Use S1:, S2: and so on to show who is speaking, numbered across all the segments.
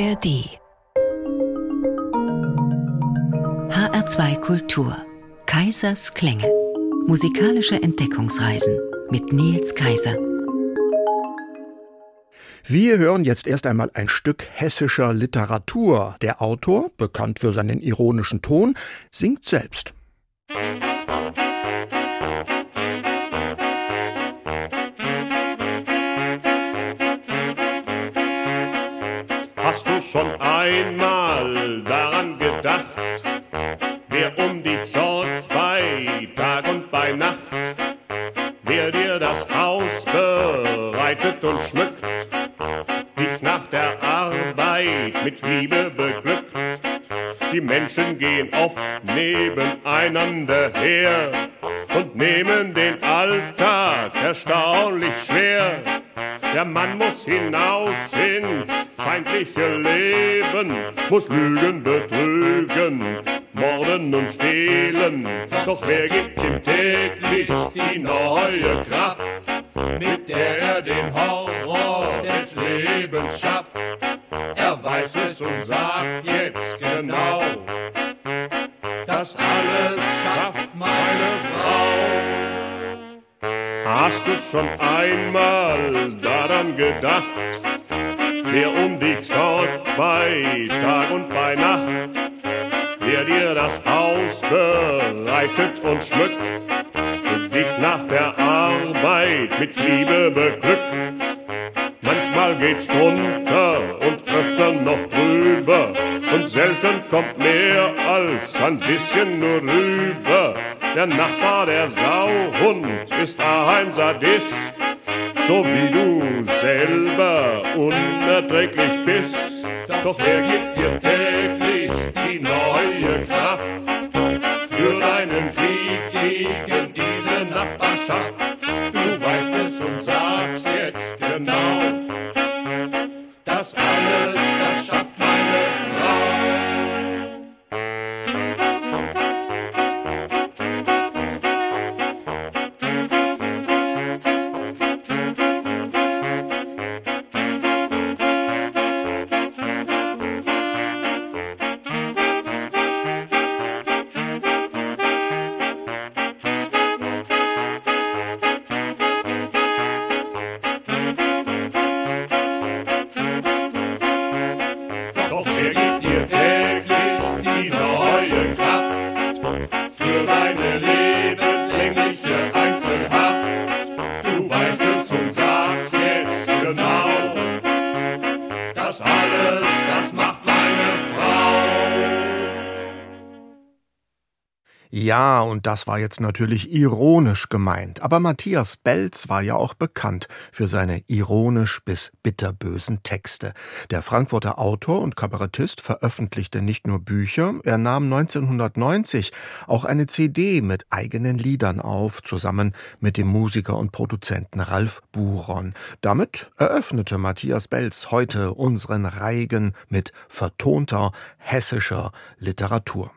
S1: ARD HR2 Kultur Kaisers Klänge Musikalische Entdeckungsreisen mit Nils Kaiser
S2: wir hören jetzt erst einmal ein Stück hessischer Literatur. Der Autor, bekannt für seinen ironischen Ton, singt selbst.
S3: Einmal daran gedacht, wer um dich sorgt bei Tag und bei Nacht, wer dir das Haus bereitet und schmückt, dich nach der Arbeit mit Liebe beglückt? Die Menschen gehen oft nebeneinander her und nehmen den Alltag erstaunlich schwer. Der Mann muss hinaus ins feindliche Leben, muss lügen, betrügen, morden und stehlen. Doch wer gibt ihm täglich die neue Kraft, mit der er den Horror des Lebens schafft? Er weiß es und sagt jetzt genau, Hast du schon einmal daran gedacht, wer um dich sorgt bei Tag und bei Nacht, wer dir das Haus bereitet und schmückt und dich nach der Arbeit mit Liebe beglückt? Manchmal geht's drunter und öfter noch drüber und selten kommt mehr als ein bisschen nur rüber. Der Nachbar, der Sauhund, ist ein Sadist, so wie du selber unerträglich bist. Doch wer gibt dir täglich die neue Kraft für deinen Krieg gegen diese Nachbarschaft? Und das
S2: war jetzt natürlich ironisch gemeint. Aber Matthias Belz war ja auch bekannt für seine ironisch bis bitterbösen Texte. Der Frankfurter Autor und Kabarettist veröffentlichte nicht nur Bücher, er nahm 1990 auch eine CD mit eigenen Liedern auf, zusammen mit dem Musiker und Produzenten Ralf Buron. Damit eröffnete Matthias Belz heute unseren Reigen mit vertonter hessischer Literatur.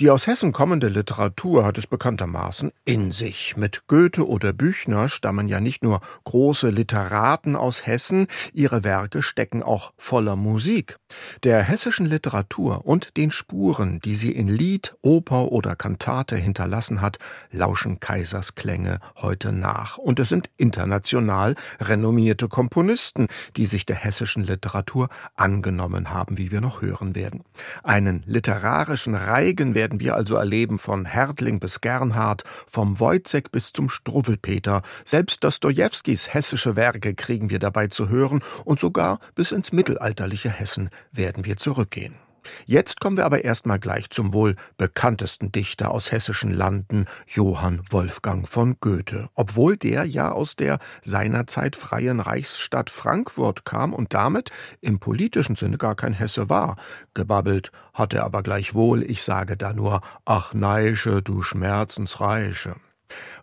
S2: Die aus Hessen kommende Literatur hat es bekanntermaßen in sich. Mit Goethe oder Büchner stammen ja nicht nur große Literaten aus Hessen, ihre Werke stecken auch voller Musik. Der hessischen Literatur und den Spuren, die sie in Lied, Oper oder Kantate hinterlassen hat, lauschen Kaisers Klänge heute nach. Und es sind international renommierte Komponisten, die sich der hessischen Literatur angenommen haben, wie wir noch hören werden. Einen literarischen Reigen werden wir also erleben von Hertling bis Gernhardt, vom Wojzeck bis zum Struwwelpeter. Selbst Dostojewskis hessische Werke kriegen wir dabei zu hören und sogar bis ins mittelalterliche Hessen werden wir zurückgehen. Jetzt kommen wir aber erstmal gleich zum wohl bekanntesten Dichter aus hessischen Landen, Johann Wolfgang von Goethe. Obwohl der ja aus der seinerzeit freien Reichsstadt Frankfurt kam und damit im politischen Sinne gar kein Hesse war. Gebabbelt hat er aber gleichwohl, ich sage da nur, ach Neische, du Schmerzensreiche.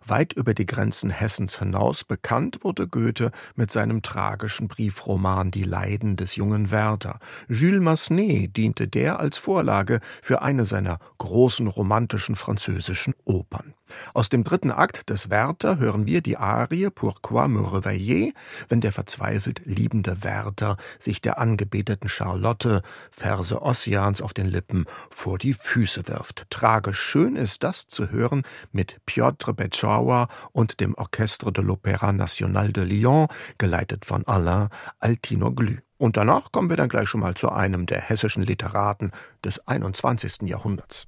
S4: Weit über die Grenzen Hessens hinaus bekannt wurde Goethe mit seinem tragischen Briefroman Die Leiden des jungen Werther. Jules Massenet diente der als Vorlage für eine seiner großen romantischen französischen Opern. Aus dem dritten Akt des Werther hören wir die Arie Pourquoi me réveiller, wenn der verzweifelt liebende Werther sich der angebeteten Charlotte, Verse Ossians auf den Lippen, vor die Füße wirft. Tragisch schön ist das zu hören mit Piotr Betschawa und dem Orchestre de l'Opéra National de Lyon, geleitet von Alain Altinoglu. Und danach kommen wir dann gleich schon mal zu einem der hessischen Literaten des 21. Jahrhunderts.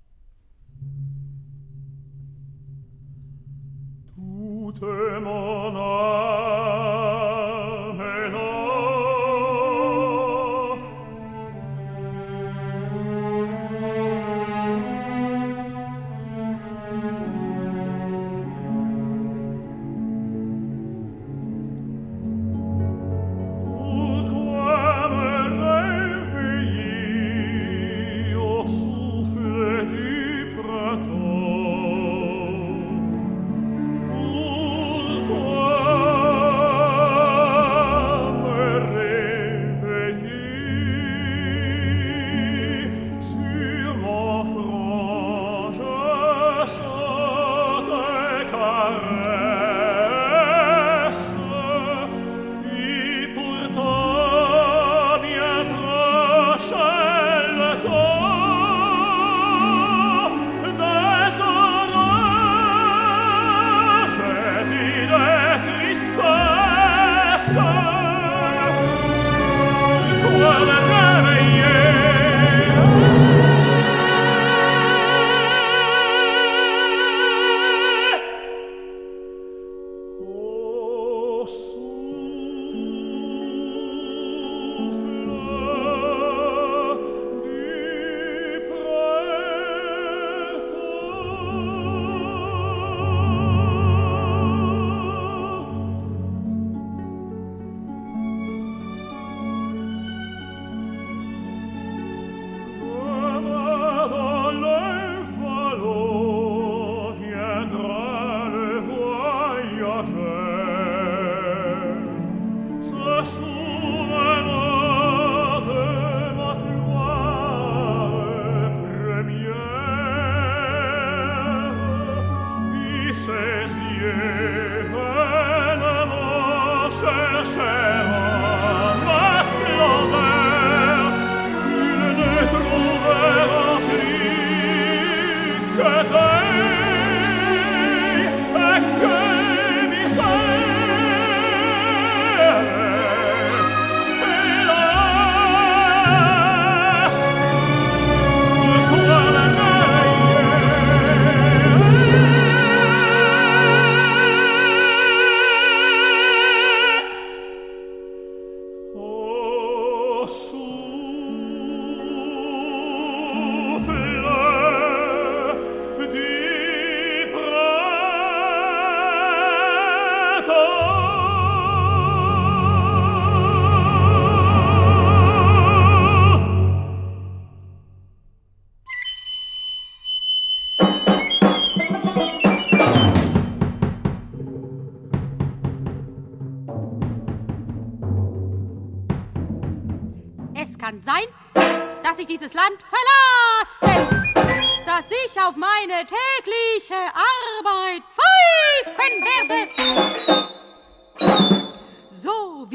S5: Tout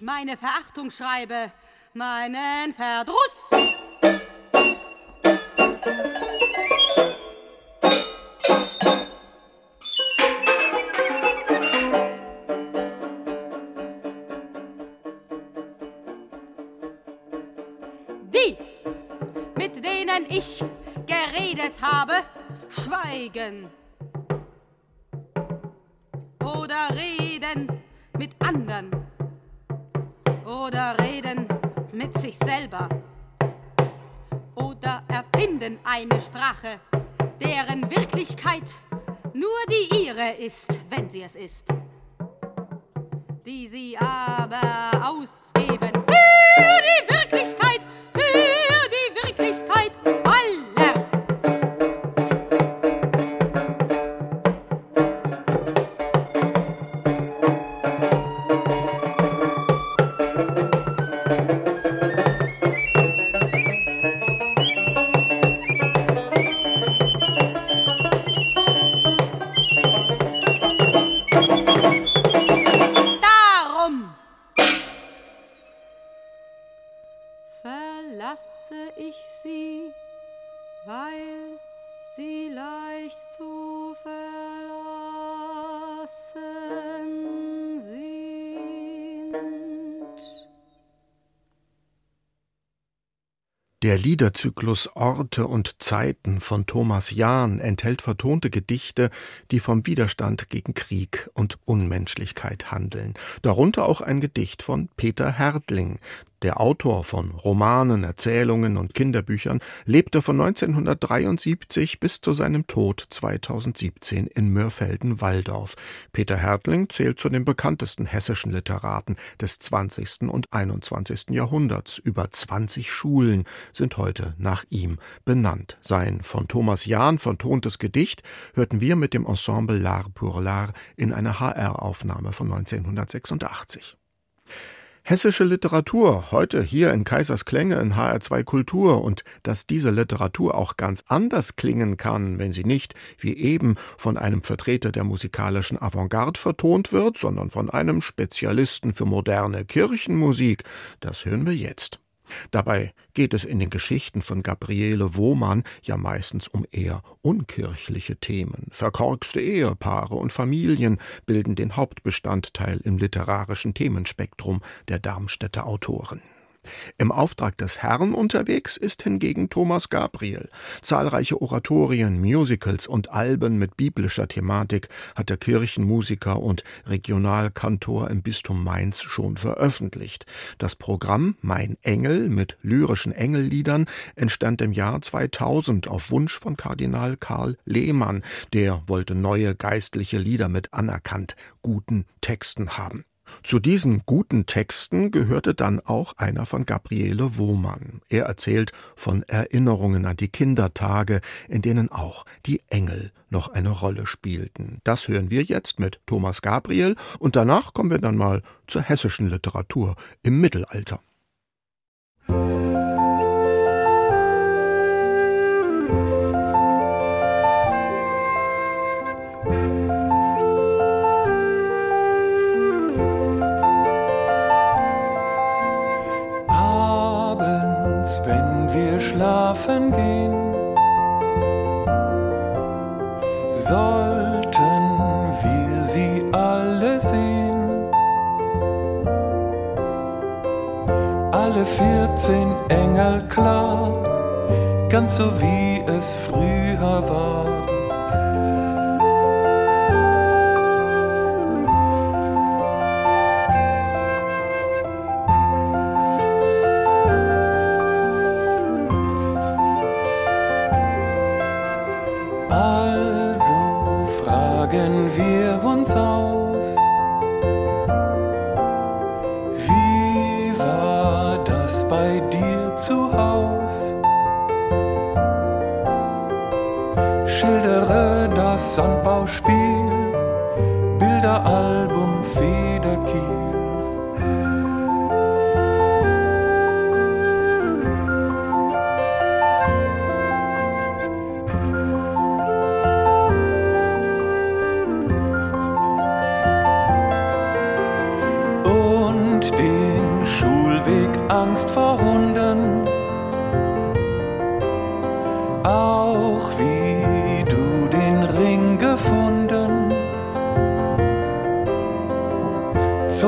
S5: mon
S6: Verachtung schreibe, meinen Verdruss. Die, mit denen ich geredet habe, schweigen oder reden mit anderen oder reden mit sich selber. Oder erfinden eine Sprache, deren Wirklichkeit nur die ihre ist, wenn sie es ist, die sie aber ausgeben für die Wirklichkeit,
S2: Der Liederzyklus Orte und Zeiten von Thomas Jahn enthält vertonte Gedichte, die vom Widerstand gegen Krieg und Unmenschlichkeit handeln. Darunter auch ein Gedicht von Peter Hertling, der Autor von Romanen, Erzählungen und Kinderbüchern lebte von 1973 bis zu seinem Tod 2017 in Mörfelden-Walldorf. Peter Hertling zählt zu den bekanntesten hessischen Literaten des 20. und 21. Jahrhunderts. Über 20 Schulen sind heute nach ihm benannt. Sein von Thomas Jahn vertontes Gedicht hörten wir mit dem Ensemble L'Art pour l'Art in einer HR-Aufnahme von 1986. Hessische Literatur, heute hier in Kaisersklänge in HR2 Kultur und dass diese Literatur auch ganz anders klingen kann, wenn sie nicht, wie eben, von einem Vertreter der musikalischen Avantgarde vertont wird, sondern von einem Spezialisten für moderne Kirchenmusik, das hören wir jetzt. Dabei geht es in den Geschichten von Gabriele Wohmann ja meistens um eher unkirchliche Themen. Verkorkste Ehepaare und Familien bilden den Hauptbestandteil im literarischen Themenspektrum der Darmstädter Autoren. Im Auftrag des Herrn unterwegs ist hingegen Thomas Gabriel. Zahlreiche Oratorien, Musicals und Alben mit biblischer Thematik hat der Kirchenmusiker und Regionalkantor im Bistum Mainz schon veröffentlicht. Das Programm Mein Engel mit lyrischen Engelliedern entstand im Jahr 2000 auf Wunsch von Kardinal Karl Lehmann. Der wollte neue geistliche Lieder mit anerkannt guten Texten haben. Zu diesen guten Texten gehörte dann auch einer von Gabriele Wohmann. Er erzählt von Erinnerungen an die Kindertage, in denen auch die Engel noch eine Rolle spielten. Das hören wir jetzt mit Thomas Gabriel und danach kommen wir dann mal zur hessischen Literatur im Mittelalter.
S7: Schlafen gehen, sollten wir sie alle sehen. Alle vierzehn Engel klar, ganz so wie es früher war.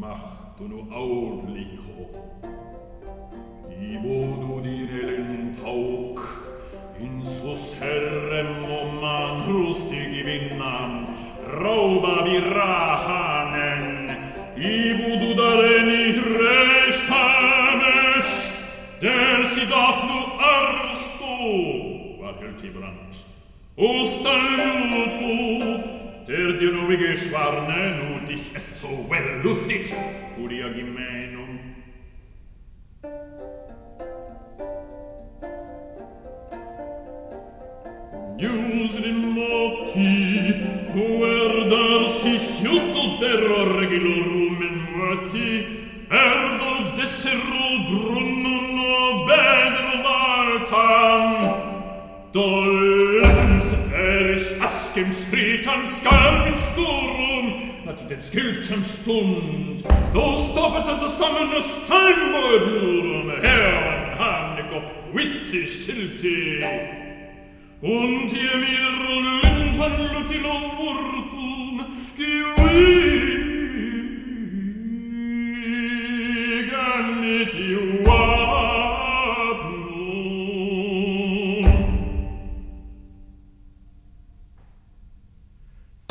S4: macht nu audlich I du dir nelen tauk, in sus herrem oman rustig vinnan, rauba virahanen, i budu dareni rechtanes, der si doch nu arstu, war helti brand ustan tu dir ruhige geschwarne, nu dich es so well lustig, curia gimenum. News in moti, er dar sich jutto terror regilorum in muati, ergo desseru brunno no bedro valtam, dol dem Spritan skarpen sturm, at dem skilten stund, do stoppet det sammen og steinmørum, herren hannig og vittig schilti. Und ihr mir luntan lutil og urtum, gewitt,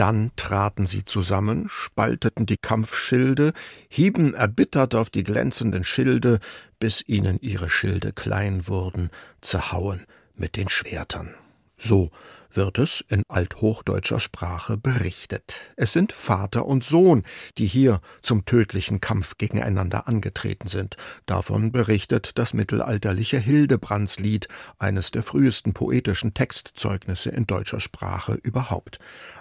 S2: Dann traten sie zusammen, spalteten die Kampfschilde, hieben erbittert auf die glänzenden Schilde, bis ihnen ihre Schilde klein wurden, zerhauen mit den Schwertern. So wird es in althochdeutscher Sprache berichtet. Es sind Vater und Sohn, die hier zum tödlichen Kampf gegeneinander angetreten sind. Davon berichtet das mittelalterliche Hildebrandslied, eines der frühesten poetischen Textzeugnisse in deutscher Sprache überhaupt.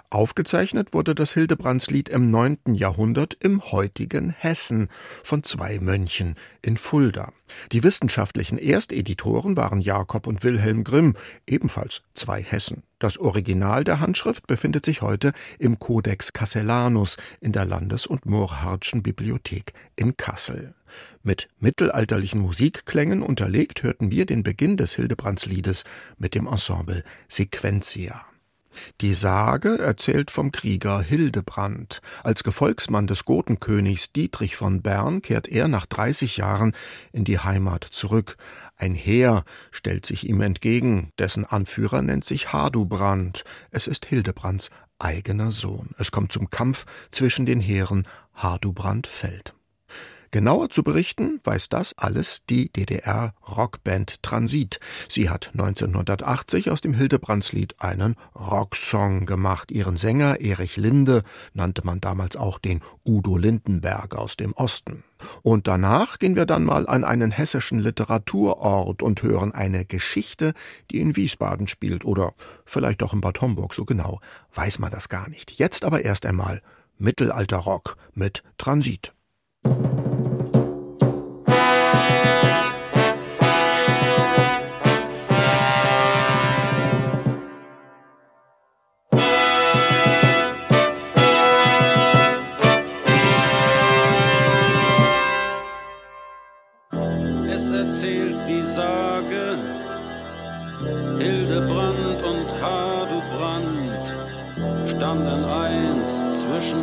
S2: Aufgezeichnet wurde das Hildebrandslied im neunten Jahrhundert im heutigen Hessen von zwei Mönchen in Fulda. Die wissenschaftlichen Ersteditoren waren Jakob und Wilhelm Grimm, ebenfalls zwei Hessen. Das Original der Handschrift befindet sich heute im Codex Cassellanus in der Landes- und Murrhardtschen Bibliothek in Kassel. Mit mittelalterlichen Musikklängen unterlegt hörten wir den Beginn des Hildebrands-Liedes mit dem Ensemble Sequentia. Die Sage erzählt vom Krieger Hildebrand. Als Gefolgsmann des Gotenkönigs Dietrich von Bern kehrt er nach 30 Jahren in die Heimat zurück. Ein Heer stellt sich ihm entgegen, dessen Anführer nennt sich Hardubrand. Es ist Hildebrands eigener Sohn. Es kommt zum Kampf zwischen den Heeren, Hardubrand fällt. Genauer zu berichten weiß das alles die DDR-Rockband Transit. Sie hat 1980 aus dem Hildebrandslied einen Rocksong gemacht. Ihren Sänger Erich Linde nannte man damals auch den Udo Lindenberg aus dem Osten. Und danach gehen wir dann mal an einen hessischen Literaturort und hören eine Geschichte, die in Wiesbaden spielt oder vielleicht auch in Bad Homburg, so genau weiß man das gar nicht. Jetzt aber erst einmal Mittelalterrock mit Transit.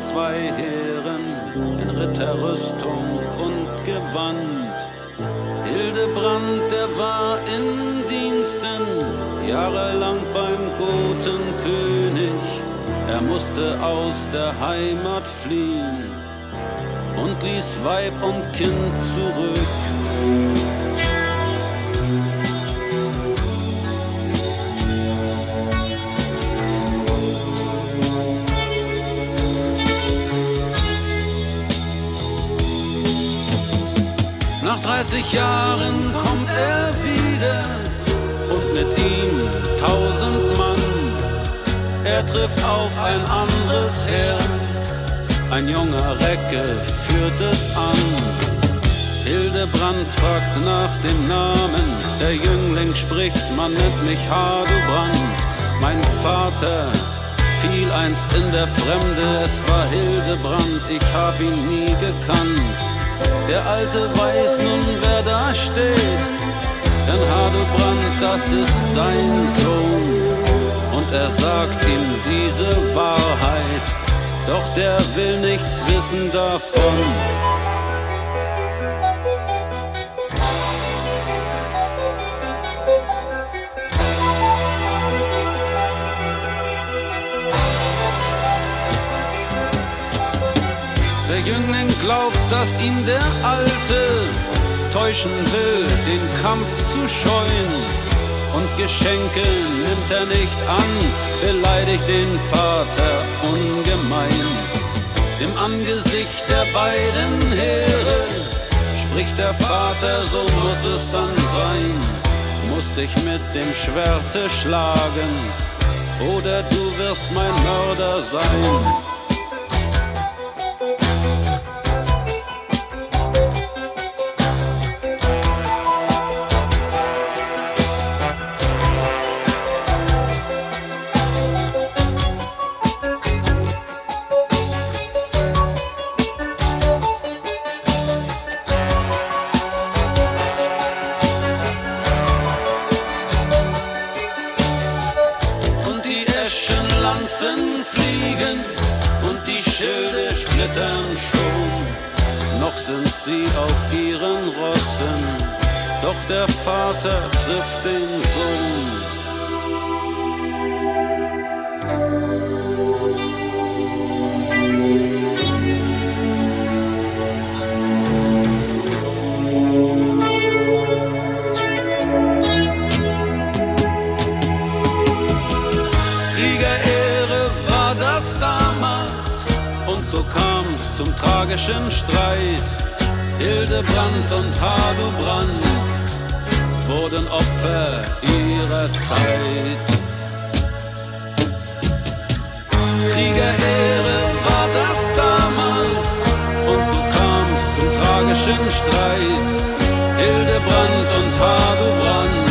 S8: Zwei Heeren in Ritterrüstung und Gewand. Hildebrand, der war in Diensten, jahrelang beim Gotenkönig. Er musste aus der Heimat fliehen und ließ Weib und Kind zurück. 30 Jahren kommt er wieder und mit ihm tausend Mann. Er trifft auf ein anderes Heer, ein junger Recke führt es an. Hildebrand fragt nach dem Namen, der Jüngling spricht, man nennt mich Hadebrand. Mein Vater fiel einst in der Fremde, es war Hildebrand, ich hab ihn nie gekannt. Der Alte weiß nun, wer da steht, denn Hadebrand, das ist sein Sohn. Und er sagt ihm diese Wahrheit, doch der will nichts wissen davon. Dass ihn der Alte täuschen will, den Kampf zu scheuen. Und Geschenke nimmt er nicht an, beleidigt den Vater ungemein. Im Angesicht der beiden Heere spricht der Vater, so muss es dann sein. Muss dich mit dem Schwerte schlagen, oder du wirst mein Mörder sein. Tragischen Streit. Hildebrand und Hadubrand wurden Opfer ihrer Zeit. Kriegerehre war das damals und so kam's zum tragischen Streit. Hildebrand und Hadubrand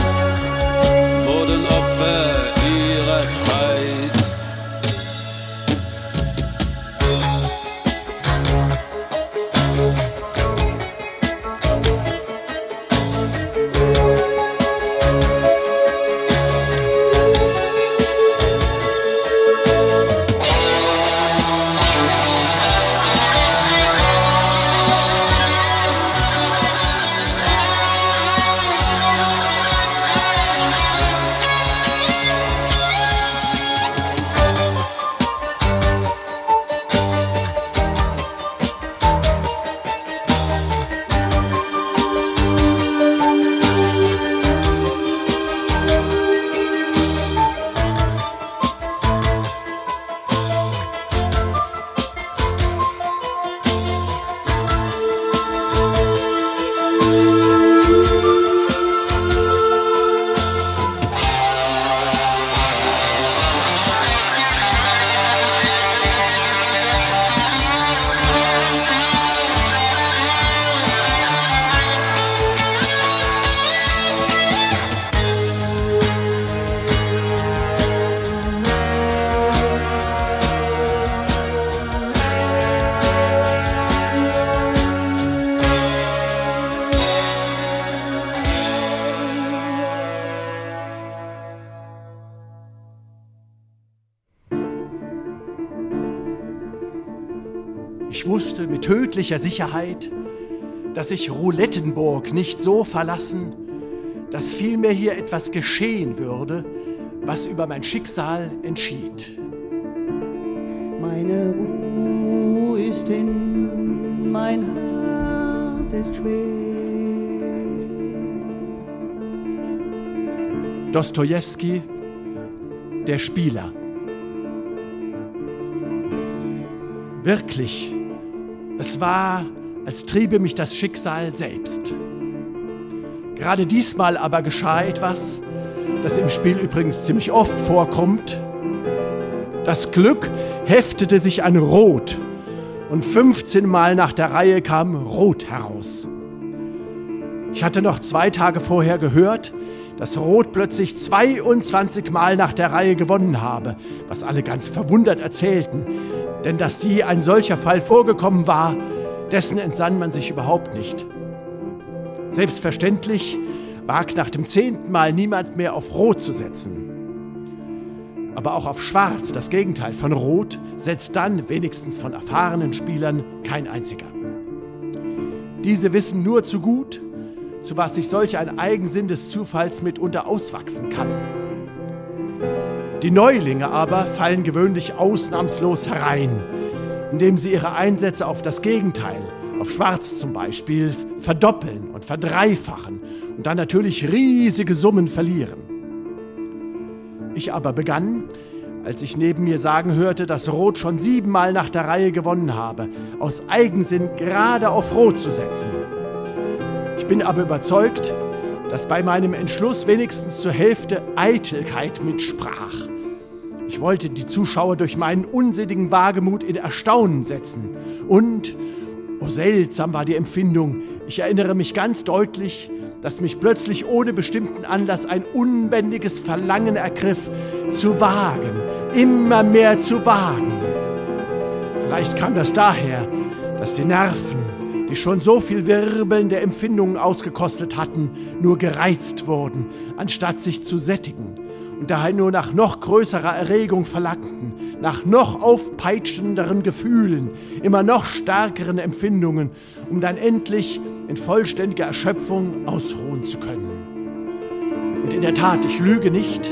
S9: tödlicher Sicherheit, dass ich Roulettenburg nicht so verlassen, dass vielmehr hier etwas geschehen würde, was über mein Schicksal entschied.
S10: Meine Ruhe ist hin, mein Herz ist schwer.
S9: Dostojewski, der Spieler. Wirklich es war, als triebe mich das Schicksal selbst. Gerade diesmal aber geschah etwas, das im Spiel übrigens ziemlich oft vorkommt. Das Glück heftete sich an Rot und 15 Mal nach der Reihe kam Rot heraus. Ich hatte noch zwei Tage vorher gehört, dass Rot plötzlich 22 Mal nach der Reihe gewonnen habe, was alle ganz verwundert erzählten. Denn dass je ein solcher Fall vorgekommen war, dessen entsann man sich überhaupt nicht. Selbstverständlich wagt nach dem zehnten Mal niemand mehr auf Rot zu setzen. Aber auch auf Schwarz, das Gegenteil von Rot, setzt dann, wenigstens von erfahrenen Spielern, kein einziger. Diese wissen nur zu gut, zu was sich solch ein Eigensinn des Zufalls mitunter auswachsen kann. Die Neulinge aber fallen gewöhnlich ausnahmslos herein, indem sie ihre Einsätze auf das Gegenteil, auf Schwarz zum Beispiel, verdoppeln und verdreifachen und dann natürlich riesige Summen verlieren. Ich aber begann, als ich neben mir sagen hörte, dass Rot schon siebenmal nach der Reihe gewonnen habe, aus Eigensinn gerade auf Rot zu setzen. Ich bin aber überzeugt, dass bei meinem Entschluss wenigstens zur Hälfte Eitelkeit mitsprach. Ich wollte die Zuschauer durch meinen unsinnigen Wagemut in Erstaunen setzen. Und, oh seltsam war die Empfindung, ich erinnere mich ganz deutlich, dass mich plötzlich ohne bestimmten Anlass ein unbändiges Verlangen ergriff, zu wagen, immer mehr zu wagen. Vielleicht kam das daher, dass die Nerven, die schon so viel wirbelnde Empfindungen ausgekostet hatten, nur gereizt wurden, anstatt sich zu sättigen und daher nur nach noch größerer Erregung verlangten, nach noch aufpeitschenderen Gefühlen, immer noch stärkeren Empfindungen, um dann endlich in vollständiger Erschöpfung ausruhen zu können. Und in der Tat, ich lüge nicht,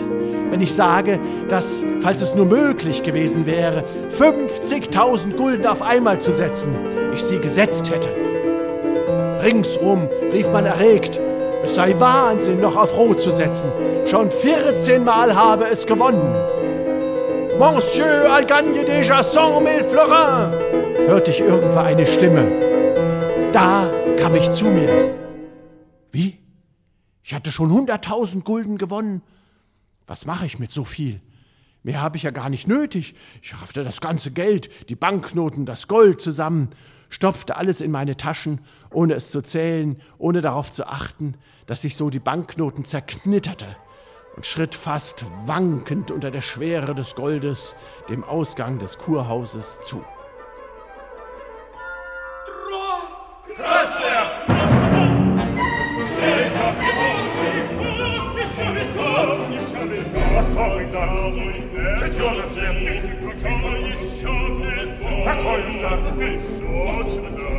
S9: wenn ich sage, dass, falls es nur möglich gewesen wäre, 50.000 Gulden auf einmal zu setzen, ich sie gesetzt hätte. Ringsum rief man erregt, es sei Wahnsinn, noch auf Rot zu setzen. Schon 14 Mal habe es gewonnen. Monsieur a gagné déjà 100 000 florins, hörte ich irgendwo eine Stimme. Da kam ich zu mir. Wie? Ich hatte schon 100.000 Gulden gewonnen. Was mache ich mit so viel? Mehr habe ich ja gar nicht nötig. Ich raffte das ganze Geld, die Banknoten, das Gold zusammen, stopfte alles in meine Taschen, ohne es zu zählen, ohne darauf zu achten, dass sich so die Banknoten zerknitterte und schritt fast wankend unter der Schwere des Goldes dem Ausgang des Kurhauses zu.
S2: Holger Küssot,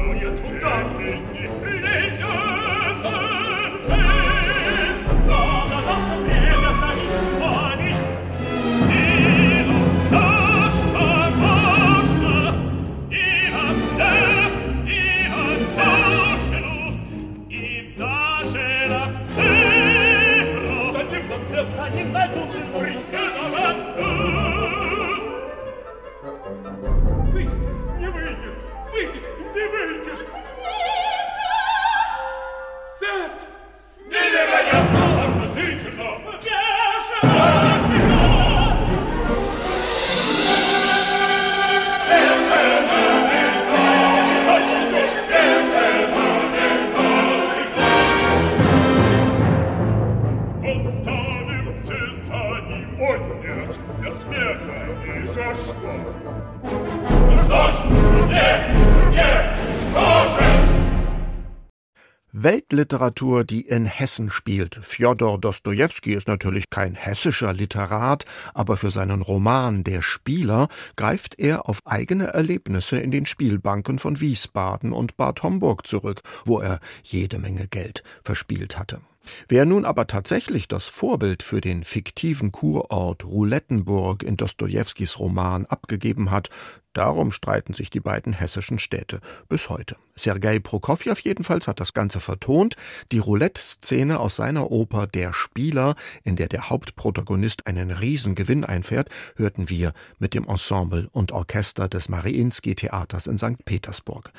S2: Weltliteratur, die in Hessen spielt. Fjodor Dostojewski ist natürlich kein hessischer Literat, aber für seinen Roman Der Spieler greift er auf eigene Erlebnisse in den Spielbanken von Wiesbaden und Bad Homburg zurück, wo er jede Menge Geld verspielt hatte. Wer nun aber tatsächlich das Vorbild für den fiktiven Kurort Roulettenburg in Dostojewskis Roman abgegeben hat, darum streiten sich die beiden hessischen Städte bis heute. Sergei Prokofjew jedenfalls hat das Ganze vertont. Die Roulette-Szene aus seiner Oper Der Spieler, in der der Hauptprotagonist einen Riesengewinn einfährt, hörten wir mit dem Ensemble und Orchester des Mariinsky-Theaters in St. Petersburg.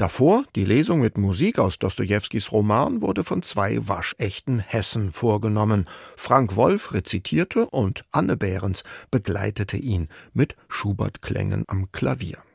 S2: Davor, die Lesung mit Musik aus Dostojewskis Roman, wurde von zwei waschechten Hessen vorgenommen. Frank Wolf rezitierte und Anne Behrens begleitete ihn mit Schubert-Klängen am Klavier.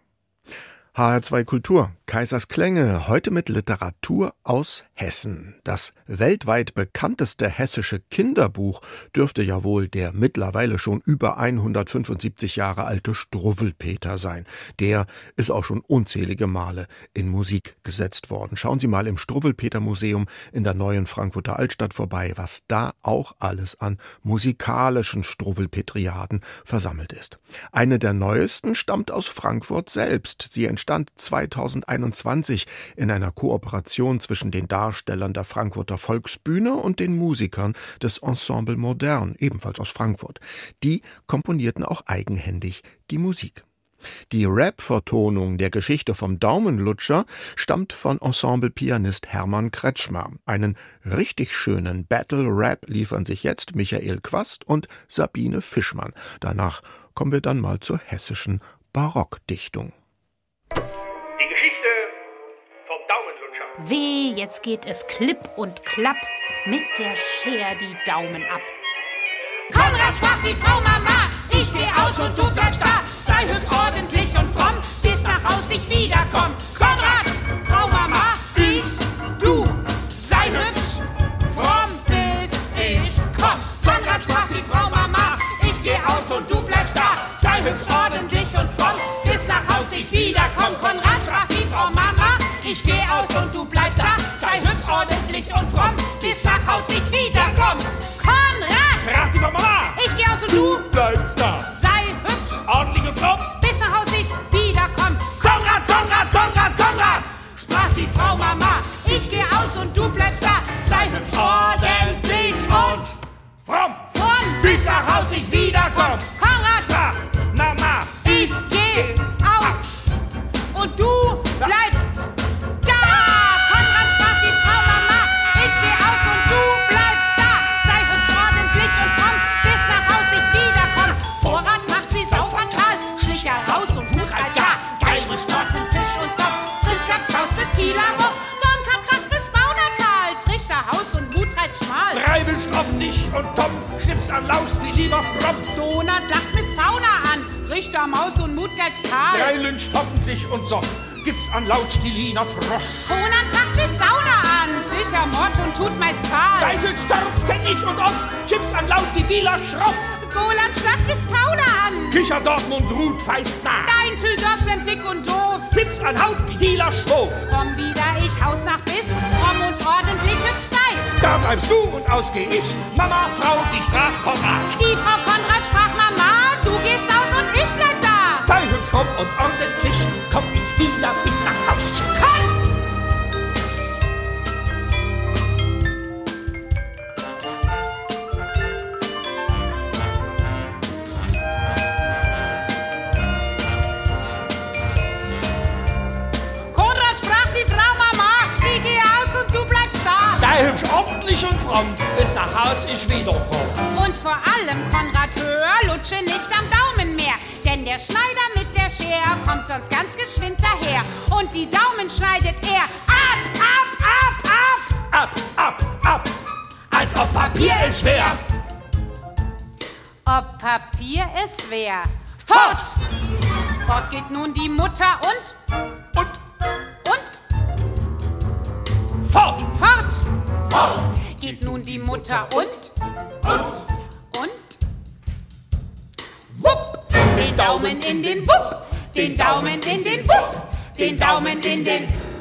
S2: HR2 Kultur, Kaisers Klänge, heute mit Literatur aus Hessen. Das weltweit bekannteste hessische Kinderbuch dürfte ja wohl der mittlerweile schon über 175 Jahre alte Struwwelpeter sein. Der ist auch schon unzählige Male in Musik gesetzt worden. Schauen Sie mal im Struwwelpeter Museum in der neuen Frankfurter Altstadt vorbei, was da auch alles an musikalischen Struwwelpetriaden versammelt ist. Eine der neuesten stammt aus Frankfurt selbst. Sie entstand 2021 in einer Kooperation zwischen den Darstellern der Frankfurter Volksbühne und den Musikern des Ensemble Modern, ebenfalls aus Frankfurt. Die komponierten auch eigenhändig die Musik. Die Rap-Vertonung der Geschichte vom Daumenlutscher stammt von Ensemble-Pianist Hermann Kretschmer. Einen richtig schönen Battle-Rap liefern sich jetzt Michael Quast und Sabine Fischmann. Danach kommen wir dann mal zur hessischen Barockdichtung.
S11: Geschichte vom Daumenlutscher.
S12: Weh, jetzt geht es klipp und klapp mit der Scher die Daumen ab.
S13: Konrad sprach die Frau Mama, ich geh aus und du bleibst da. Sei hübsch, ordentlich und fromm, bis nach Haus ich wiederkomm. Konrad, Frau Mama, ich, du, sei hübsch, fromm, bis ich komm. Konrad sprach die Frau Mama, ich geh aus und du bleibst da. Sei hübsch, ordentlich und fromm, bis nach Haus ich wiederkomm. Konrad sprach ich geh aus und du bleibst da. Sei hübsch, ordentlich und fromm, bis nach Haus ich wiederkomm. Konrad!
S11: Sprach die Mama,
S13: Ich geh aus und du
S11: bleibst da.
S13: sei hübsch,
S11: Ordentlich und fromm.
S13: bis nach Haus ich wiederkomm. Konrad, Konrad, Konrad, Konrad! Sprach die Frau Mama, ich geh aus und du bleibst da. Sei hübsch, ordentlich und
S11: Fromm.
S13: fromm,
S11: Bis nach Haus ich wiederkomm. Reibel straffen dich und Tom, Schnips an Laus, die lieber fromm.
S13: Donat lacht Miss Fauna an, Richter Maus und Mutgeiz Tal.
S11: Drei lyncht hoffentlich und Soff, gibt's an Laut die Lina Frosch.
S13: Conan tracht sich Sauna an, sicher Mord und tut meist Tal.
S11: Geiselsdorf kenn ich und oft, Chips an Laut die Dealer schroff.
S13: Golan schlacht bis Paula an.
S11: Kicher Dortmund ruht feist nach.
S13: Dein Tüldorf schlemmt dick und doof.
S11: Pips an Haut die Dealer schwof.
S13: Komm wieder ich, Haus nach Biss, fromm und ordentlich hübsch sei.
S11: Da bleibst du und aus geh ich. Mama, Frau, die sprach Konrad.
S13: Die Frau Konrad sprach Mama, du gehst aus und ich bleib da.
S11: Sei hübsch fromm und ordentlich, komm ich wieder bis nach Haus.
S13: Komm!
S11: Ordentlich und fromm, bis nach Haus ich wiederkomm.
S13: Und vor allem, Konrad, hör, lutsche nicht am Daumen mehr. Denn der Schneider mit der Schere kommt sonst ganz geschwind daher. Und die Daumen schneidet er ab, ab, ab, ab.
S11: Ab, ab, ab, als ob Papier es wär.
S13: Ob Papier es wär. Fort! Fort geht nun die Mutter und,
S11: Und
S13: und,
S11: fort,
S13: fort!
S11: fort.
S13: Geht nun die Mutter und, und,
S11: Wupp,
S13: den Daumen in den Wupp, den Daumen in den Wupp, den Daumen in den
S11: Maus!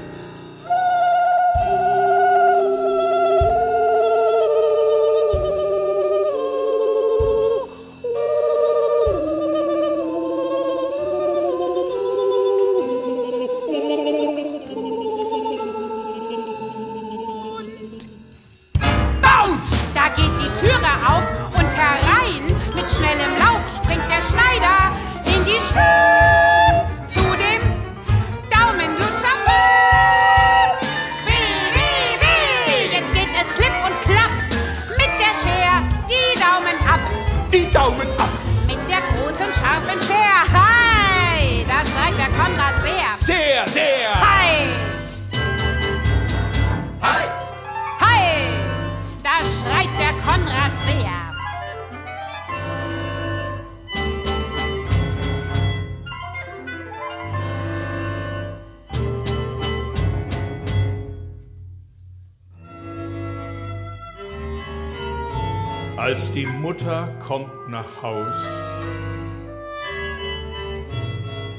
S4: nach Haus.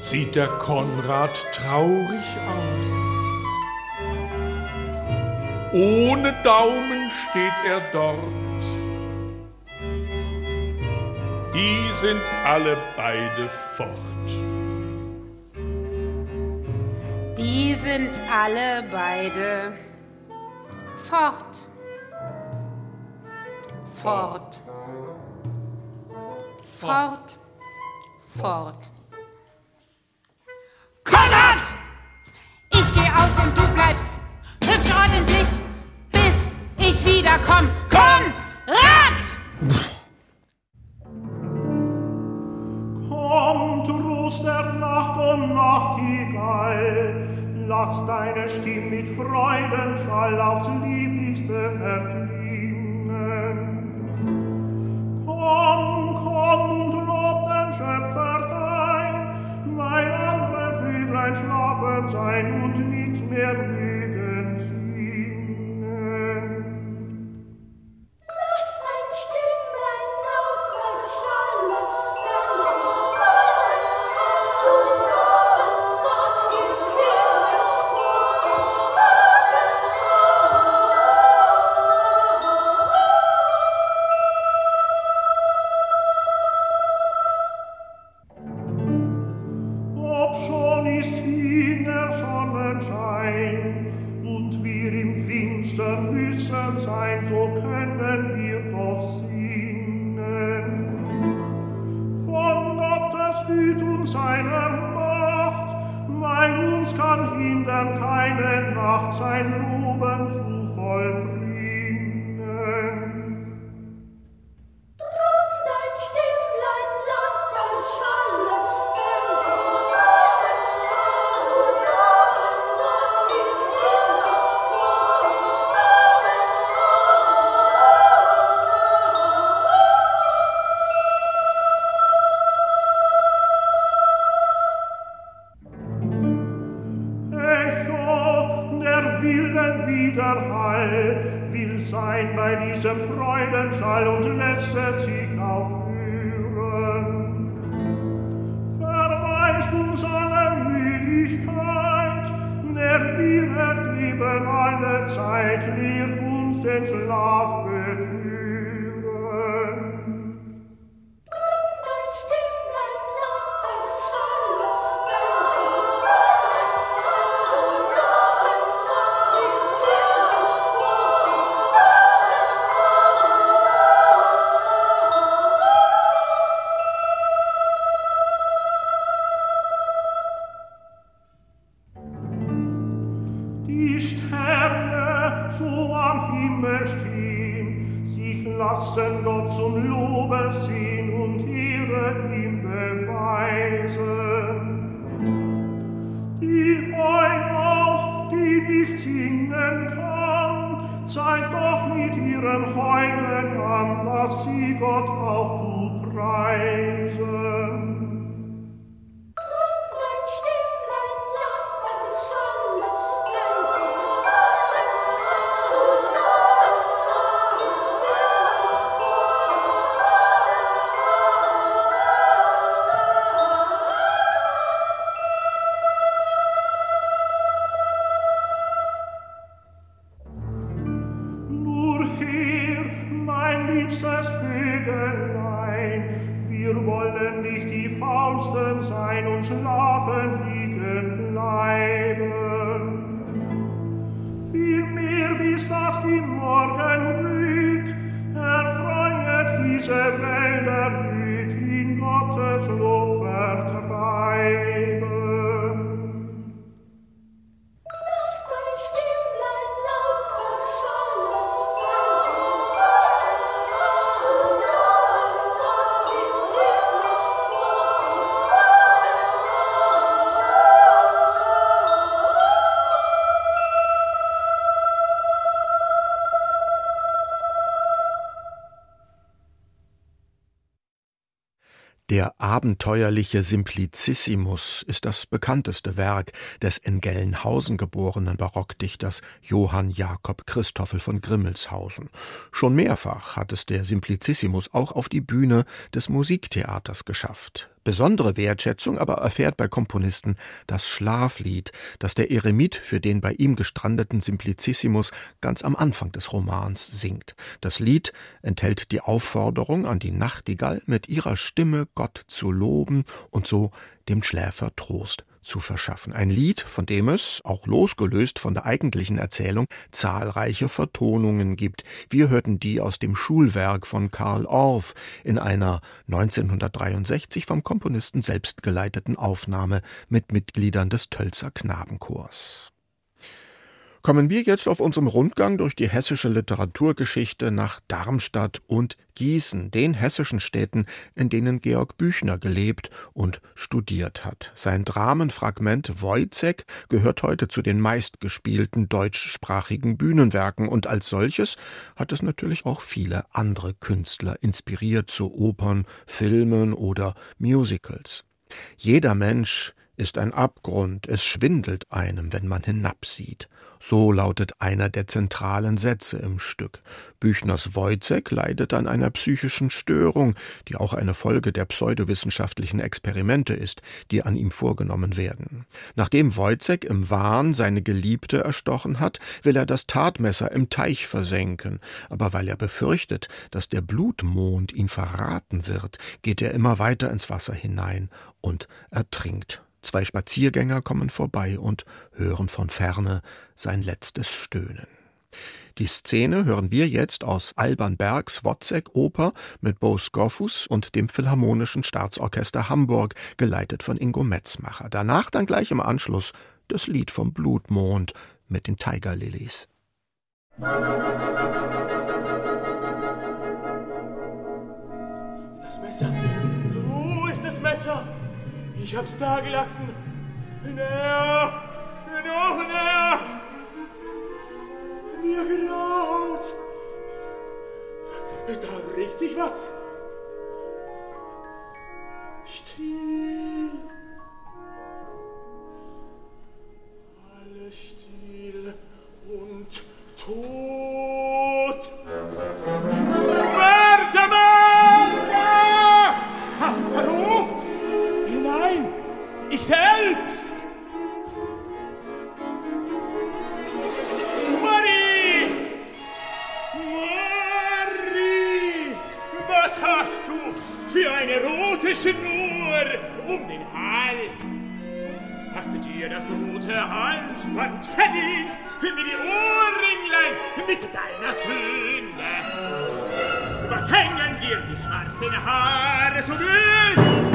S4: Sieht der Konrad traurig aus. Ohne Daumen steht er dort. Die sind alle beide fort.
S14: Die sind alle beide fort. Fort. Fort. Fort.
S13: Konrad! Ich geh aus und du bleibst hübsch ordentlich, bis ich wiederkomm. Konrad!
S15: Kommt, Ruß der Nacht und Nachtigall, lass deine Stimme mit Freudenschall aufs Lieblichste erklingen. Komm, komm und Schöpfer dein, weil andere Vöglein schlafen sein und nicht mehr müde. Leben alle Zeit lehrt uns den Schlaf
S2: betrübt. Abenteuerliche Simplicissimus ist das bekannteste Werk des in Gelnhausen geborenen Barockdichters Johann Jakob Christoffel von Grimmelshausen. Schon mehrfach hat es der Simplicissimus auch auf die Bühne des Musiktheaters geschafft. Besondere Wertschätzung aber erfährt bei Komponisten das Schlaflied, das der Eremit für den bei ihm gestrandeten Simplicissimus ganz am Anfang des Romans singt. Das Lied enthält die Aufforderung an die Nachtigall, mit ihrer Stimme Gott zu loben und so dem Schläfer Trost zu verschaffen. Ein Lied, von dem es, auch losgelöst von der eigentlichen Erzählung, zahlreiche Vertonungen gibt. Wir hörten die aus dem Schulwerk von Karl Orff in einer 1963 vom Komponisten selbst geleiteten Aufnahme mit Mitgliedern des Tölzer Knabenchors. Kommen wir jetzt auf unserem Rundgang durch die hessische Literaturgeschichte nach Darmstadt und Gießen, den hessischen Städten, in denen Georg Büchner gelebt und studiert hat. Sein Dramenfragment Wojzeck gehört heute zu den meistgespielten deutschsprachigen Bühnenwerken und als solches hat es natürlich auch viele andere Künstler inspiriert zu Opern, Filmen oder Musicals. Jeder Mensch ist ein Abgrund, es schwindelt einem, wenn man hinabsieht. So lautet einer der zentralen Sätze im Stück. Büchners Wojzeck leidet an einer psychischen Störung, die auch eine Folge der pseudowissenschaftlichen Experimente ist, die an ihm vorgenommen werden. Nachdem Wojzeck im Wahn seine Geliebte erstochen hat, will er das Tatmesser im Teich versenken, aber weil er befürchtet, dass der Blutmond ihn verraten wird, geht er immer weiter ins Wasser hinein und ertrinkt. Zwei Spaziergänger kommen vorbei und hören von ferne sein letztes Stöhnen. Die Szene hören wir jetzt aus Alban Bergs Wozzeck-Oper mit Bo Scorfus und dem Philharmonischen Staatsorchester Hamburg, geleitet von Ingo Metzmacher. Danach dann gleich im Anschluss das Lied vom Blutmond mit den Tiger Lilies.
S11: Das Messer. Wo ist das Messer? Ich hab's da gelassen. Näher! Noch näher! Mir graut! Da regt sich was. Still. Alles still und tot. Ich selbst! Marie! Marie! Was hast du für eine rote Schnur um den Hals? Hast du dir das rote Halsband verdient, wie die Ohrringlein mit deiner Sünde? Was hängen dir die schwarzen Haare so wild?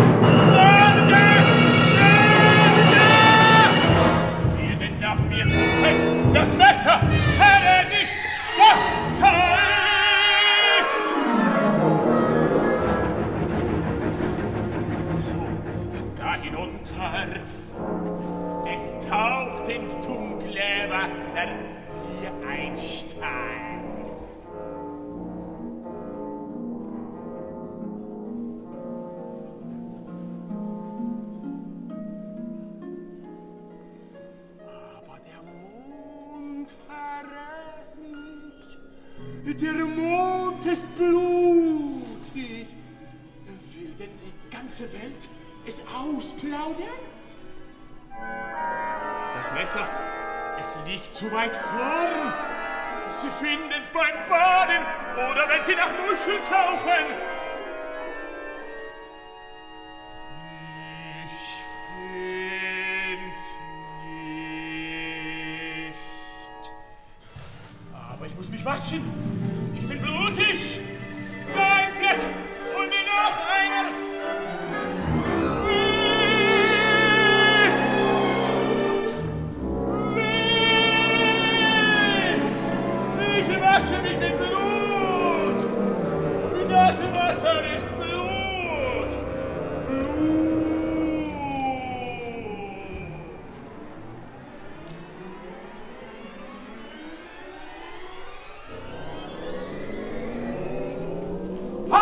S11: Das Messer, Herre, nicht vertäuscht! So, da hinunter. Es taucht ins dunkle Wasser wie ein Stein. Beim Baden oder wenn Sie nach Muscheln tauchen.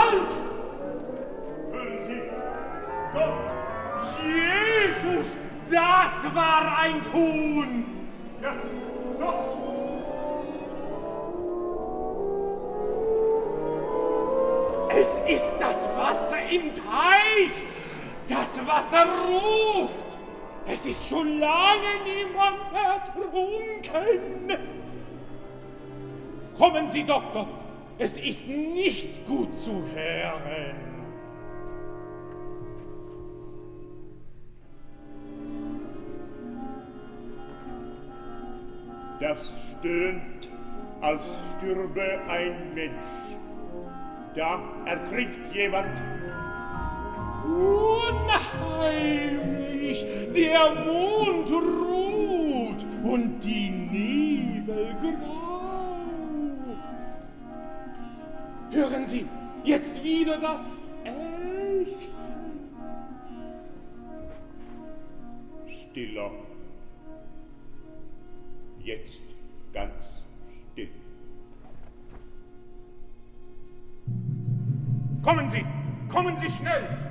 S11: Halt! Hören Sie, Gott, Jesus,
S16: das war ein Tun!
S17: Ja, Gott!
S16: Es ist das Wasser im Teich! Das Wasser ruft! Es ist schon lange niemand ertrunken! Kommen Sie, Doktor! Es ist nicht gut zu hören.
S11: Das stöhnt, als stürbe ein Mensch. Da ertrinkt jemand.
S16: Unheimlich, der Mond ruht und die Nebel grau. Hören Sie, jetzt wieder das Ächzen.
S11: Stiller. Jetzt ganz still.
S16: Kommen Sie, kommen Sie schnell.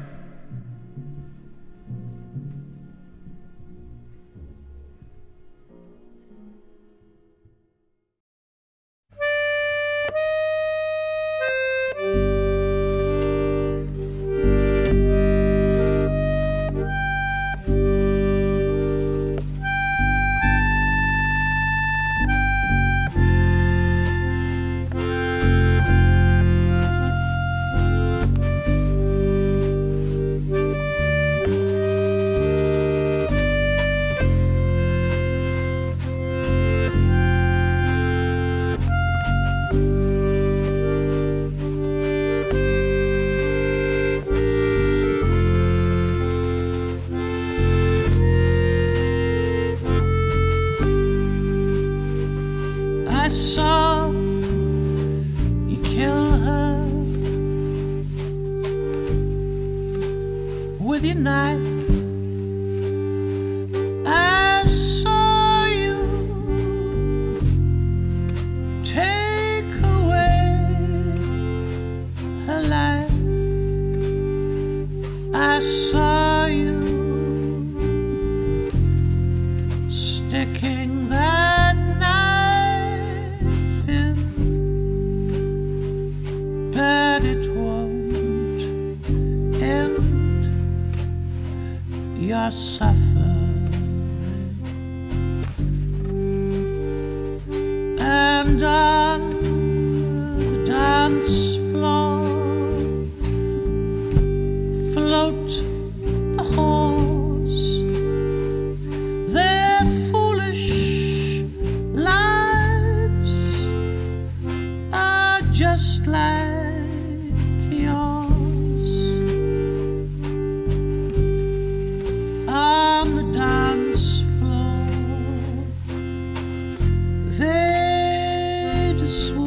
S16: sweet.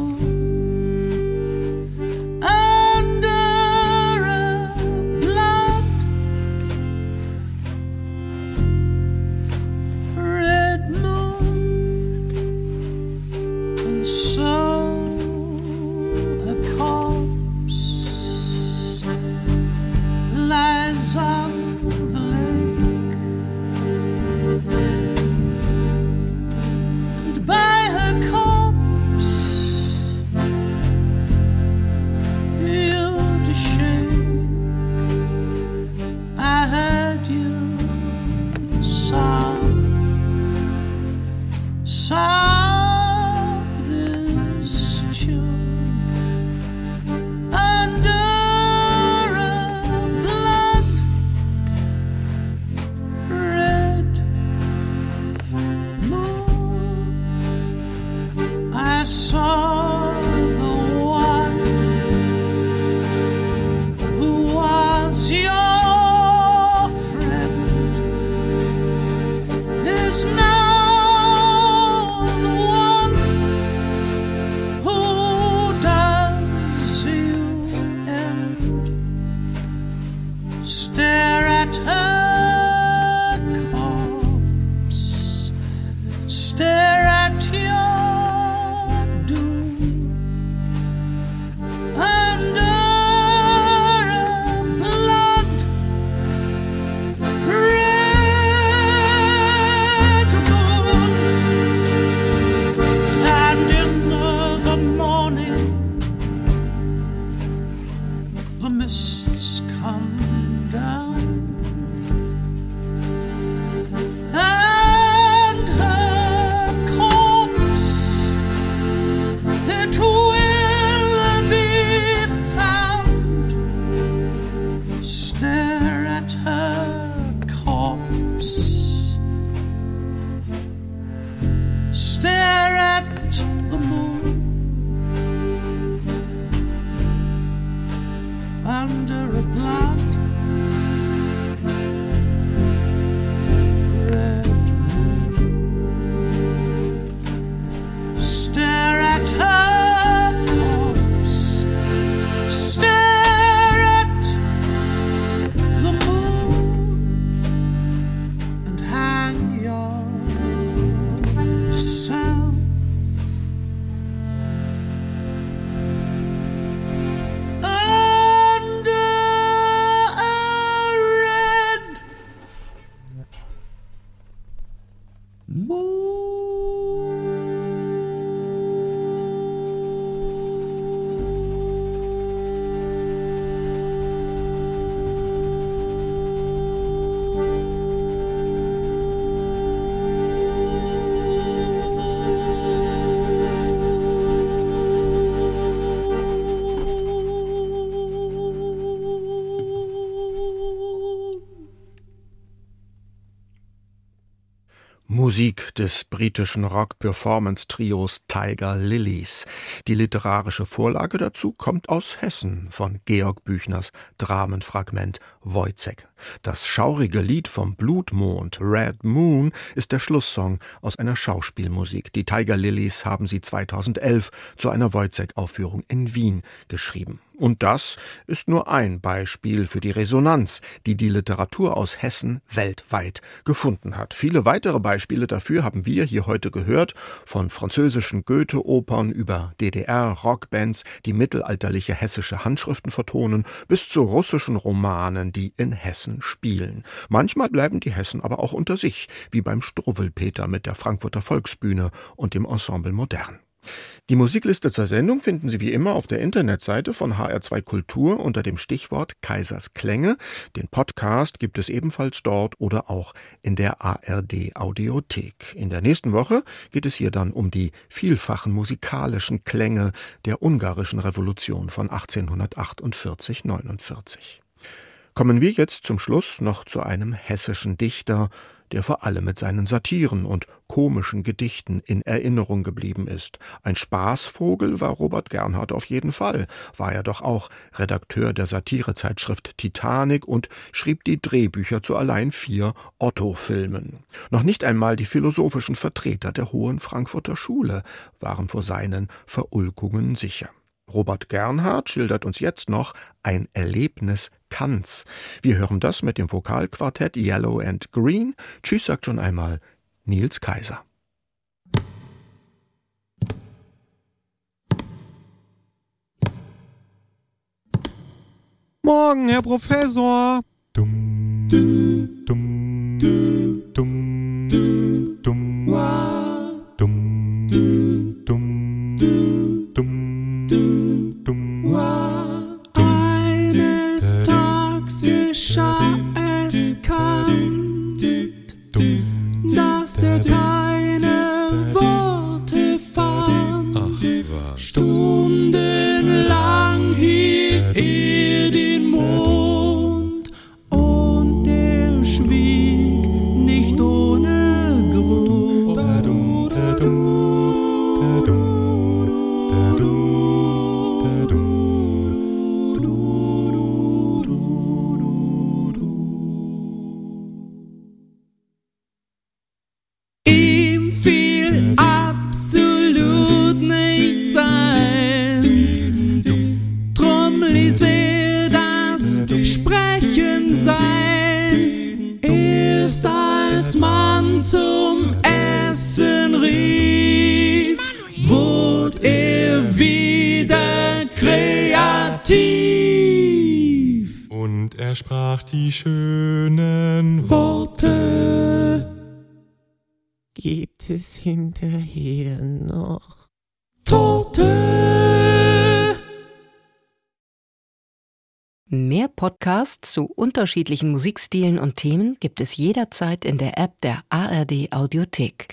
S2: musique. Des britischen Rock-Performance-Trios Tiger Lilies. Die literarische Vorlage dazu kommt aus Hessen von Georg Büchners Dramenfragment Wojzeck. Das schaurige Lied vom Blutmond Red Moon ist der Schlusssong aus einer Schauspielmusik. Die Tiger Lilies haben sie 2011 zu einer Wojzeck-Aufführung in Wien geschrieben. Und das ist nur ein Beispiel für die Resonanz, die die Literatur aus Hessen weltweit gefunden hat. Viele weitere Beispiele dafür haben wir hier heute gehört, von französischen Goethe-Opern über DDR-Rockbands, die mittelalterliche hessische Handschriften vertonen, bis zu russischen Romanen, die in Hessen spielen. Manchmal bleiben die Hessen aber auch unter sich, wie beim Struwwelpeter mit der Frankfurter Volksbühne und dem Ensemble Modern. Die Musikliste zur Sendung finden Sie wie immer auf der Internetseite von HR2 Kultur unter dem Stichwort Kaisers Klänge. Den Podcast gibt es ebenfalls dort oder auch in der ARD Audiothek. In der nächsten Woche geht es hier dann um die vielfachen musikalischen Klänge der ungarischen Revolution von 1848-49. Kommen wir jetzt zum Schluss noch zu einem hessischen Dichter, der vor allem mit seinen Satiren und komischen Gedichten in Erinnerung geblieben ist. Ein Spaßvogel war Robert Gernhardt auf jeden Fall, war er doch auch Redakteur der Satirezeitschrift Titanic und schrieb die Drehbücher zu allein vier Otto-Filmen. Noch nicht einmal die philosophischen Vertreter der Hohen Frankfurter Schule waren vor seinen Verulkungen sicher. Robert Gernhardt schildert uns jetzt noch ein Erlebnis Kants. Wir hören das mit dem Vokalquartett Yellow and Green. Tschüss sagt schon einmal Nils Kaiser.
S18: Morgen, Herr Professor. Dumm, dumm, dumm, dumm, dumm, dumm, dumm, dumm, er sprach die schönen
S16: Worte.
S19: Gibt es hinterher noch
S16: Tote.
S20: Mehr Podcasts zu unterschiedlichen Musikstilen und Themen gibt es jederzeit in der App der ARD Audiothek.